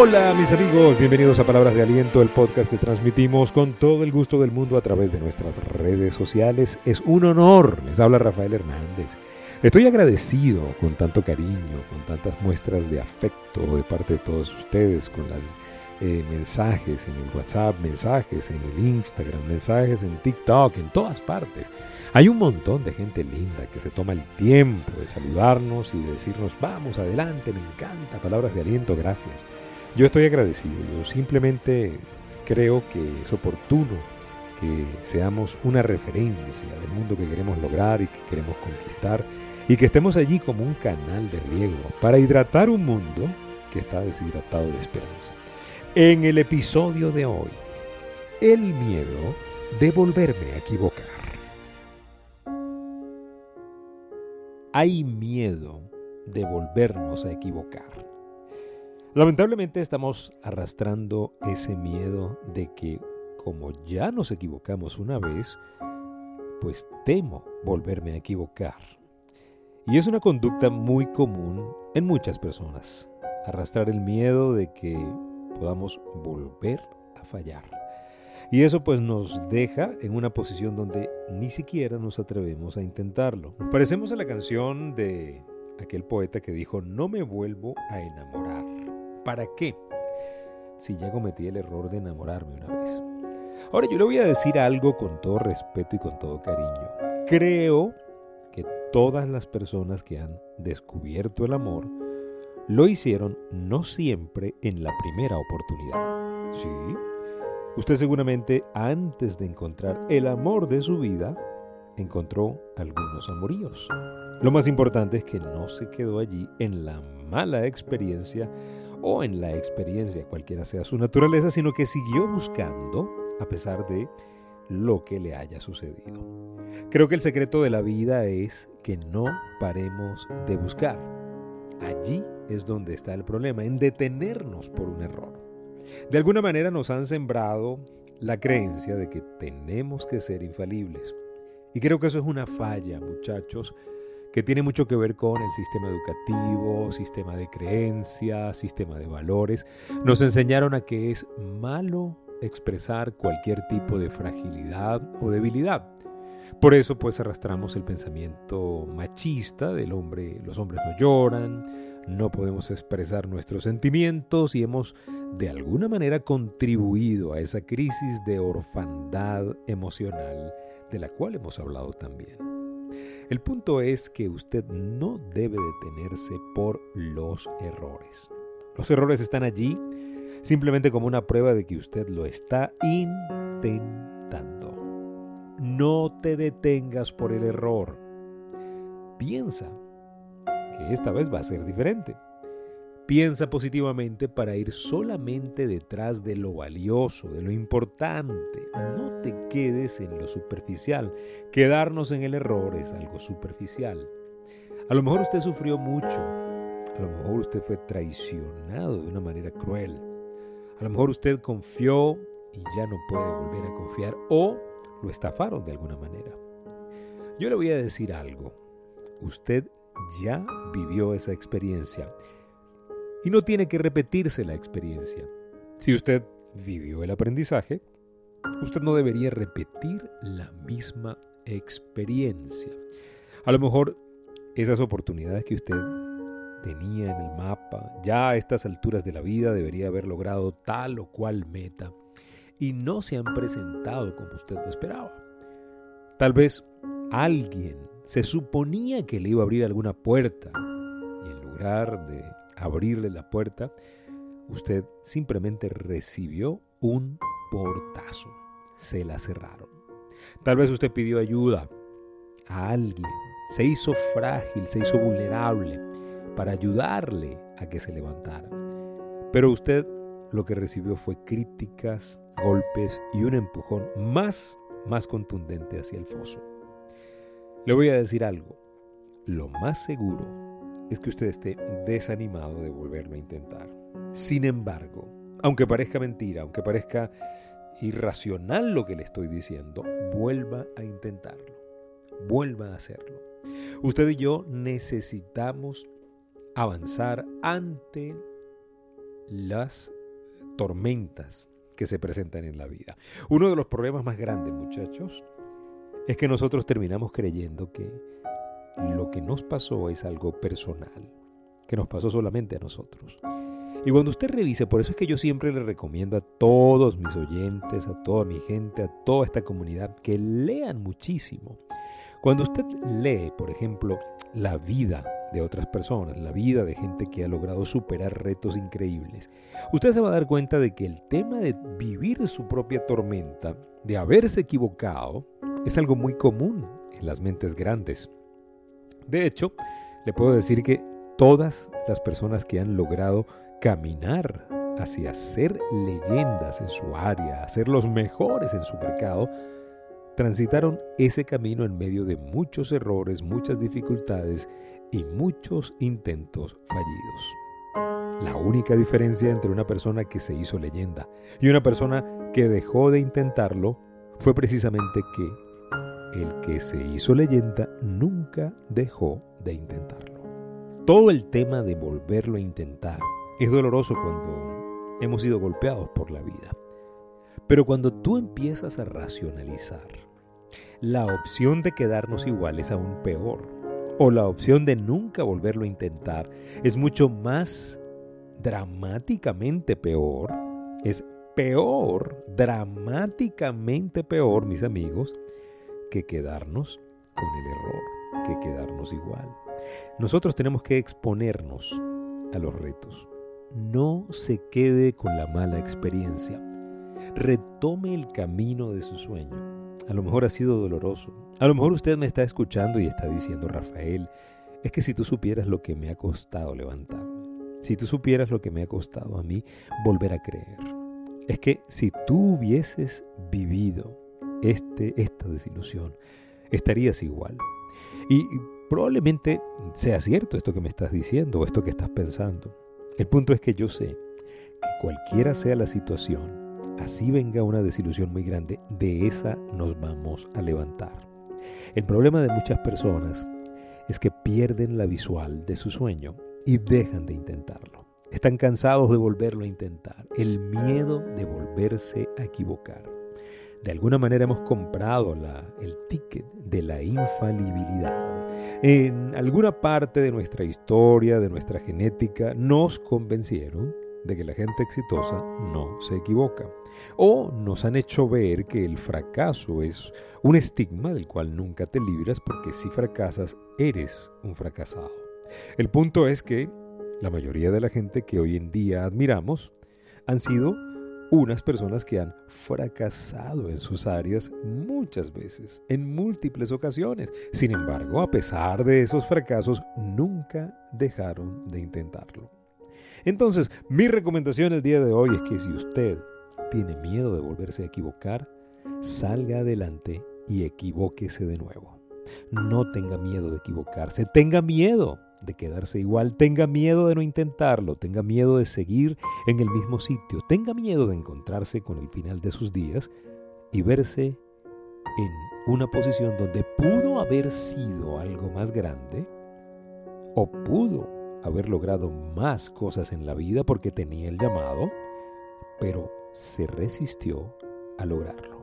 Hola mis amigos, bienvenidos a Palabras de Aliento, el podcast que transmitimos con todo el gusto del mundo a través de nuestras redes sociales. Es un honor, les habla Rafael Hernández. Estoy agradecido con tanto cariño, con tantas muestras de afecto de parte de todos ustedes, con las eh, mensajes en el WhatsApp, mensajes en el Instagram, mensajes en TikTok, en todas partes. Hay un montón de gente linda que se toma el tiempo de saludarnos y de decirnos, vamos adelante, me encanta, palabras de aliento, gracias. Yo estoy agradecido, yo simplemente creo que es oportuno que seamos una referencia del mundo que queremos lograr y que queremos conquistar y que estemos allí como un canal de riego para hidratar un mundo que está deshidratado de esperanza. En el episodio de hoy, el miedo de volverme a equivocar. Hay miedo de volvernos a equivocar. Lamentablemente estamos arrastrando ese miedo de que como ya nos equivocamos una vez, pues temo volverme a equivocar. Y es una conducta muy común en muchas personas, arrastrar el miedo de que podamos volver a fallar. Y eso pues nos deja en una posición donde ni siquiera nos atrevemos a intentarlo. Parecemos a la canción de aquel poeta que dijo, no me vuelvo a enamorar. ¿Para qué? Si ya cometí el error de enamorarme una vez. Ahora yo le voy a decir algo con todo respeto y con todo cariño. Creo que todas las personas que han descubierto el amor lo hicieron no siempre en la primera oportunidad. Sí, usted seguramente antes de encontrar el amor de su vida, encontró algunos amoríos. Lo más importante es que no se quedó allí en la mala experiencia o en la experiencia, cualquiera sea su naturaleza, sino que siguió buscando a pesar de lo que le haya sucedido. Creo que el secreto de la vida es que no paremos de buscar. Allí es donde está el problema, en detenernos por un error. De alguna manera nos han sembrado la creencia de que tenemos que ser infalibles. Y creo que eso es una falla, muchachos, que tiene mucho que ver con el sistema educativo, sistema de creencias, sistema de valores. Nos enseñaron a que es malo expresar cualquier tipo de fragilidad o debilidad. Por eso pues arrastramos el pensamiento machista del hombre, los hombres no lloran, no podemos expresar nuestros sentimientos y hemos de alguna manera contribuido a esa crisis de orfandad emocional de la cual hemos hablado también. El punto es que usted no debe detenerse por los errores. Los errores están allí simplemente como una prueba de que usted lo está intentando. No te detengas por el error. Piensa que esta vez va a ser diferente. Piensa positivamente para ir solamente detrás de lo valioso, de lo importante. No te quedes en lo superficial. Quedarnos en el error es algo superficial. A lo mejor usted sufrió mucho. A lo mejor usted fue traicionado de una manera cruel. A lo mejor usted confió y ya no puede volver a confiar o lo estafaron de alguna manera. Yo le voy a decir algo. Usted ya vivió esa experiencia y no tiene que repetirse la experiencia. Si usted vivió el aprendizaje, usted no debería repetir la misma experiencia. A lo mejor esas oportunidades que usted tenía en el mapa, ya a estas alturas de la vida debería haber logrado tal o cual meta y no se han presentado como usted lo esperaba. Tal vez alguien se suponía que le iba a abrir alguna puerta y en lugar de abrirle la puerta, usted simplemente recibió un portazo. Se la cerraron. Tal vez usted pidió ayuda a alguien, se hizo frágil, se hizo vulnerable para ayudarle a que se levantara. Pero usted lo que recibió fue críticas, golpes y un empujón más, más contundente hacia el foso. Le voy a decir algo. Lo más seguro es que usted esté desanimado de volverlo a intentar. Sin embargo, aunque parezca mentira, aunque parezca irracional lo que le estoy diciendo, vuelva a intentarlo. Vuelva a hacerlo. Usted y yo necesitamos avanzar ante las tormentas que se presentan en la vida. Uno de los problemas más grandes, muchachos, es que nosotros terminamos creyendo que lo que nos pasó es algo personal, que nos pasó solamente a nosotros. Y cuando usted revise, por eso es que yo siempre le recomiendo a todos mis oyentes, a toda mi gente, a toda esta comunidad, que lean muchísimo. Cuando usted lee, por ejemplo, la vida de otras personas, la vida de gente que ha logrado superar retos increíbles, usted se va a dar cuenta de que el tema de vivir su propia tormenta, de haberse equivocado, es algo muy común en las mentes grandes. De hecho, le puedo decir que todas las personas que han logrado caminar hacia ser leyendas en su área, a ser los mejores en su mercado, transitaron ese camino en medio de muchos errores, muchas dificultades y muchos intentos fallidos. La única diferencia entre una persona que se hizo leyenda y una persona que dejó de intentarlo fue precisamente que el que se hizo leyenda nunca dejó de intentarlo. Todo el tema de volverlo a intentar es doloroso cuando hemos sido golpeados por la vida. Pero cuando tú empiezas a racionalizar, la opción de quedarnos igual es aún peor. O la opción de nunca volverlo a intentar es mucho más dramáticamente peor. Es peor, dramáticamente peor, mis amigos, que quedarnos con el error, que quedarnos igual. Nosotros tenemos que exponernos a los retos no se quede con la mala experiencia. Retome el camino de su sueño. A lo mejor ha sido doloroso. A lo mejor usted me está escuchando y está diciendo, Rafael, es que si tú supieras lo que me ha costado levantarme, si tú supieras lo que me ha costado a mí volver a creer, es que si tú hubieses vivido este, esta desilusión, estarías igual. Y probablemente sea cierto esto que me estás diciendo o esto que estás pensando. El punto es que yo sé que cualquiera sea la situación, así venga una desilusión muy grande, de esa nos vamos a levantar. El problema de muchas personas es que pierden la visual de su sueño y dejan de intentarlo. Están cansados de volverlo a intentar, el miedo de volverse a equivocar. De alguna manera hemos comprado el ticket de la infalibilidad. En alguna parte de nuestra historia, de nuestra genética, nos convencieron de que la gente exitosa no se equivoca. O nos han hecho ver que el fracaso es un estigma del cual nunca te libras porque si fracasas eres un fracasado. El punto es que la mayoría de la gente que hoy en día admiramos han sido unas personas que han fracasado en sus áreas muchas veces, en múltiples ocasiones. Sin embargo, a pesar de esos fracasos, nunca dejaron de intentarlo. Entonces, mi recomendación el día de hoy es que si usted tiene miedo de volverse a equivocar, salga adelante y equivóquese de nuevo. No tenga miedo de equivocarse, tenga miedo de quedarse igual, tenga miedo de no intentarlo, tenga miedo de seguir en el mismo sitio, tenga miedo de encontrarse con el final de sus días y verse en una posición donde pudo haber sido algo más grande o pudo haber logrado más cosas en la vida porque tenía el llamado, pero se resistió a lograrlo.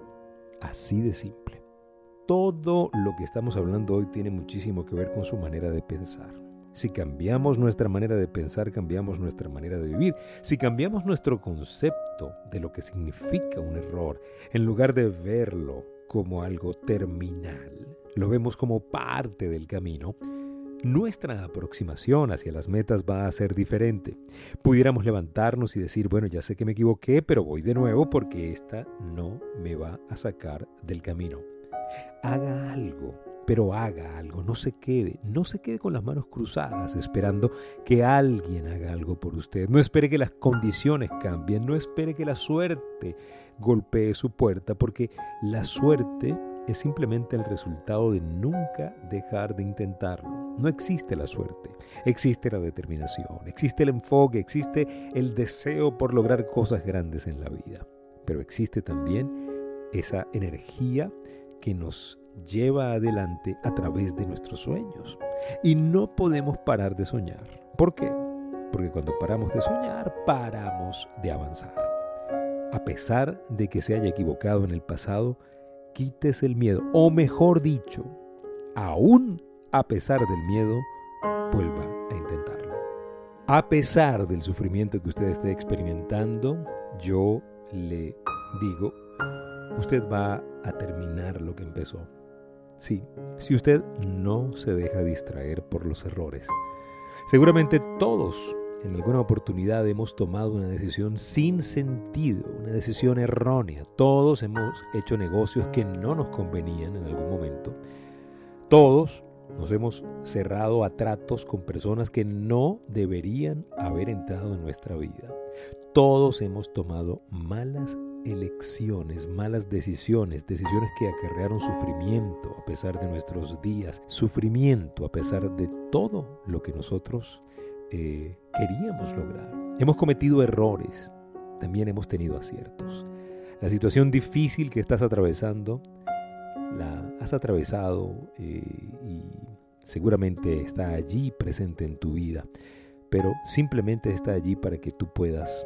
Así de simple. Todo lo que estamos hablando hoy tiene muchísimo que ver con su manera de pensar. Si cambiamos nuestra manera de pensar, cambiamos nuestra manera de vivir. Si cambiamos nuestro concepto de lo que significa un error, en lugar de verlo como algo terminal, lo vemos como parte del camino, nuestra aproximación hacia las metas va a ser diferente. Pudiéramos levantarnos y decir, bueno, ya sé que me equivoqué, pero voy de nuevo porque esta no me va a sacar del camino. Haga algo pero haga algo, no se quede, no se quede con las manos cruzadas esperando que alguien haga algo por usted. No espere que las condiciones cambien, no espere que la suerte golpee su puerta, porque la suerte es simplemente el resultado de nunca dejar de intentarlo. No existe la suerte, existe la determinación, existe el enfoque, existe el deseo por lograr cosas grandes en la vida, pero existe también esa energía que nos lleva adelante a través de nuestros sueños. Y no podemos parar de soñar. ¿Por qué? porque cuando paramos de soñar, paramos de avanzar. A pesar de que se haya equivocado en el pasado, quites el miedo, o mejor dicho, aún a pesar del miedo, vuelva a intentarlo. A pesar del sufrimiento que usted esté experimentando, yo le digo, usted va a terminar lo que empezó. Sí, si usted no se deja distraer por los errores. Seguramente todos en alguna oportunidad hemos tomado una decisión sin sentido, una decisión errónea. Todos hemos hecho negocios que no nos convenían en algún momento. Todos nos hemos cerrado a tratos con personas que no deberían haber entrado en nuestra vida. Todos hemos tomado malas elecciones, malas decisiones, decisiones que acarrearon sufrimiento a pesar de nuestros días, sufrimiento a pesar de todo lo que nosotros eh, queríamos lograr. Hemos cometido errores, también hemos tenido aciertos. La situación difícil que estás atravesando, la has atravesado eh, y seguramente está allí presente en tu vida, pero simplemente está allí para que tú puedas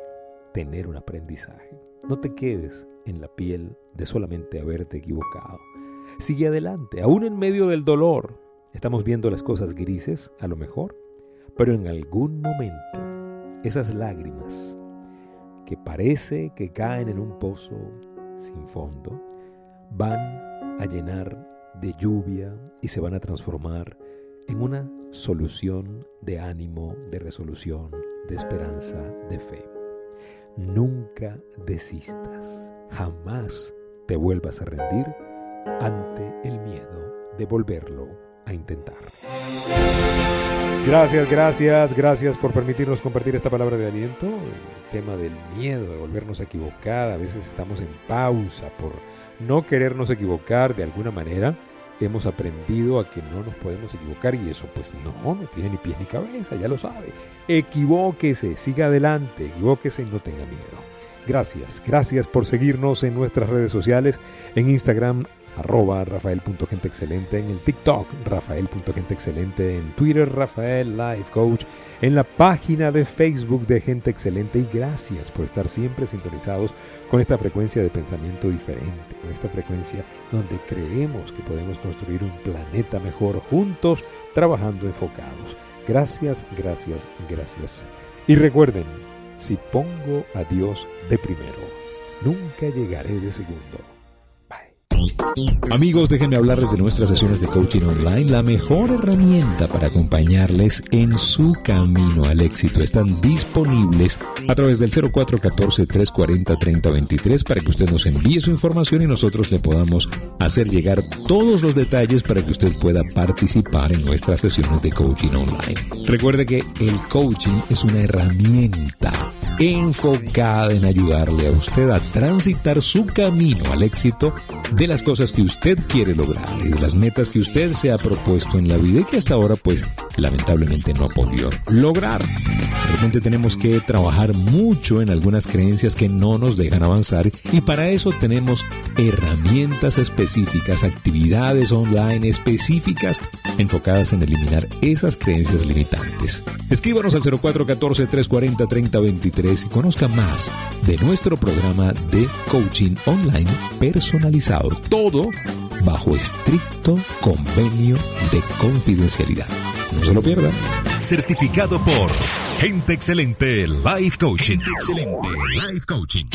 tener un aprendizaje. No te quedes en la piel de solamente haberte equivocado. Sigue adelante, aún en medio del dolor. Estamos viendo las cosas grises, a lo mejor, pero en algún momento esas lágrimas que parece que caen en un pozo sin fondo, van a llenar de lluvia y se van a transformar en una solución de ánimo, de resolución, de esperanza, de fe. Nunca desistas, jamás te vuelvas a rendir ante el miedo de volverlo a intentar. Gracias, gracias, gracias por permitirnos compartir esta palabra de aliento. El tema del miedo de volvernos a equivocar. A veces estamos en pausa por no querernos equivocar de alguna manera hemos aprendido a que no nos podemos equivocar y eso pues no, no tiene ni pies ni cabeza, ya lo sabe. Equivóquese, siga adelante, equivóquese y no tenga miedo. Gracias, gracias por seguirnos en nuestras redes sociales, en Instagram arroba rafael.genteexcelente, en el TikTok rafael.genteexcelente, en Twitter Rafael Life Coach, en la página de Facebook de Gente Excelente y gracias por estar siempre sintonizados con esta frecuencia de pensamiento diferente, con esta frecuencia donde creemos que podemos construir un planeta mejor juntos, trabajando enfocados. Gracias, gracias, gracias. Y recuerden, si pongo a Dios de primero, nunca llegaré de segundo. Amigos, déjenme hablarles de nuestras sesiones de coaching online, la mejor herramienta para acompañarles en su camino al éxito. Están disponibles a través del 0414-340-3023 para que usted nos envíe su información y nosotros le podamos hacer llegar todos los detalles para que usted pueda participar en nuestras sesiones de coaching online. Recuerde que el coaching es una herramienta enfocada en ayudarle a usted a transitar su camino al éxito de las cosas que usted quiere lograr y de las metas que usted se ha propuesto en la vida y que hasta ahora pues lamentablemente no ha podido lograr. Realmente tenemos que trabajar mucho en algunas creencias que no nos dejan avanzar y para eso tenemos herramientas específicas, actividades online específicas enfocadas en eliminar esas creencias limitantes. Escríbanos al 0414 340 3023 y conozca más de nuestro programa de coaching online personalizado. Todo bajo estricto convenio de confidencialidad. No se lo pierdan. Certificado por Gente Excelente Life Coaching. Gente Excelente Life Coaching.